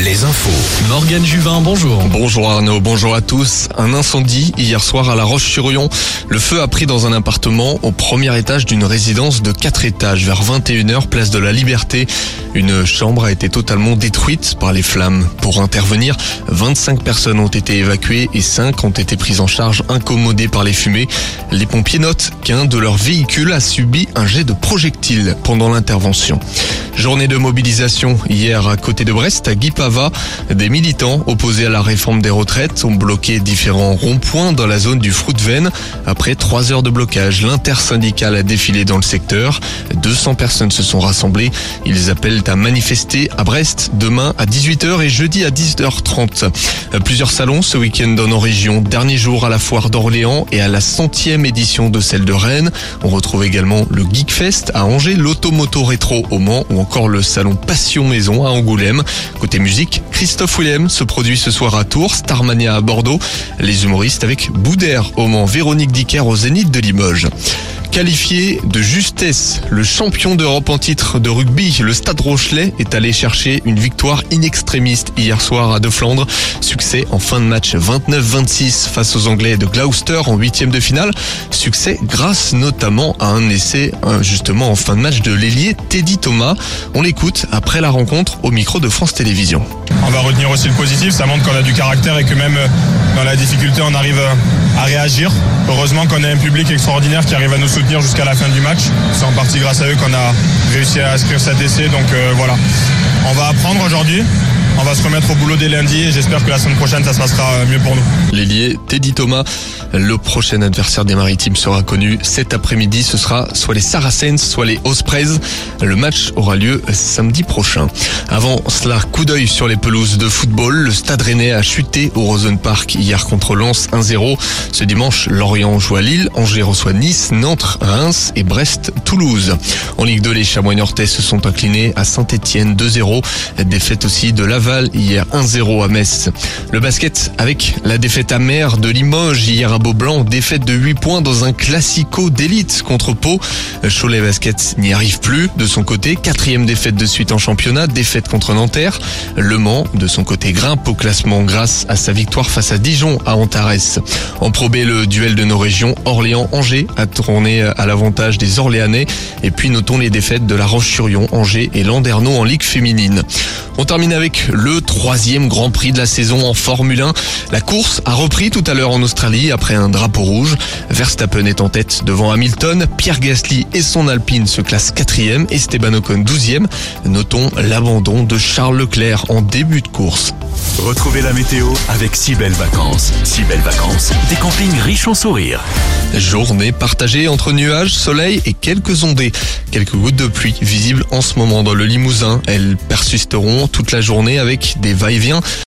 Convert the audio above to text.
Les infos. Morgane Juvin, bonjour. Bonjour Arnaud, bonjour à tous. Un incendie hier soir à La Roche-sur-Yon. Le feu a pris dans un appartement au premier étage d'une résidence de 4 étages vers 21h, place de la Liberté. Une chambre a été totalement détruite par les flammes. Pour intervenir, 25 personnes ont été évacuées et 5 ont été prises en charge incommodées par les fumées. Les pompiers notent qu'un de leurs véhicules a subi un jet de projectile pendant l'intervention. Journée de mobilisation hier à côté de Brest, à Guipava. Des militants opposés à la réforme des retraites ont bloqué différents ronds-points dans la zone du Fruitven. Après trois heures de blocage, l'intersyndical a défilé dans le secteur. 200 personnes se sont rassemblées. Ils appellent à manifester à Brest demain à 18h et jeudi à 10h30. Plusieurs salons ce week-end dans nos régions. Dernier jour à la foire d'Orléans et à la centième édition de celle de Rennes. On retrouve également le Geekfest à Angers, l'Automoto Rétro au Mans ou encore le salon Passion Maison à Angoulême. Côté musique, Christophe Willem se produit ce soir à Tours, Starmania à Bordeaux, les humoristes avec Boudère au Mans, Véronique Dicker au Zénith de Limoges. Qualifié de justesse, le champion d'Europe en titre de rugby, le Stade Rochelet, est allé chercher une victoire inextrémiste hier soir à De Flandre. Succès en fin de match 29-26 face aux Anglais de Gloucester en huitième de finale. Succès grâce notamment à un essai justement en fin de match de l'ailier Teddy Thomas. On l'écoute après la rencontre au micro de France Télévisions. On va retenir aussi le positif, ça montre qu'on a du caractère et que même dans la difficulté on arrive à réagir. Heureusement qu'on a un public extraordinaire qui arrive à nous soutenir jusqu'à la fin du match. C'est en partie grâce à eux qu'on a réussi à inscrire cet essai. Donc euh, voilà, on va apprendre aujourd'hui. On va se remettre au boulot dès lundi et j'espère que la semaine prochaine, ça se passera mieux pour nous. L'ailier Teddy Thomas, le prochain adversaire des Maritimes sera connu cet après-midi. Ce sera soit les Saracens, soit les Ospreys. Le match aura lieu samedi prochain. Avant cela, coup d'œil sur les pelouses de football. Le Stade Rennais a chuté au Rosen Park hier contre Lens 1-0. Ce dimanche, Lorient joue à Lille, Angers reçoit Nice, Nantes, Reims et Brest, Toulouse. En Ligue 2, les Chamois Nortais se sont inclinés à Saint-Etienne 2-0. Défaite aussi de la hier 1-0 à Metz. Le basket avec la défaite amère de Limoges hier à Beaublanc, défaite de 8 points dans un classico d'élite contre Pau. Cholet Basket n'y arrive plus de son côté, quatrième défaite de suite en championnat, défaite contre Nanterre. Le Mans de son côté grimpe au classement grâce à sa victoire face à Dijon à Antares. En probé le duel de nos régions, Orléans-Angers a tourné à l'avantage des Orléanais et puis notons les défaites de la Roche-sur-Yon, Angers et Landerneau en Ligue féminine. On termine avec le troisième Grand Prix de la saison en Formule 1. La course a repris tout à l'heure en Australie après un drapeau rouge. Verstappen est en tête devant Hamilton. Pierre Gasly et son Alpine se classent quatrième. Esteban Ocon douzième. Notons l'abandon de Charles Leclerc en début de course. Retrouvez la météo avec si belles vacances. Si belles vacances, des campings riches en sourires. Journée partagée entre nuages, soleil et quelques ondées. Quelques gouttes de pluie visibles en ce moment dans le Limousin. Elles persisteront toute la journée avec des va-et-vient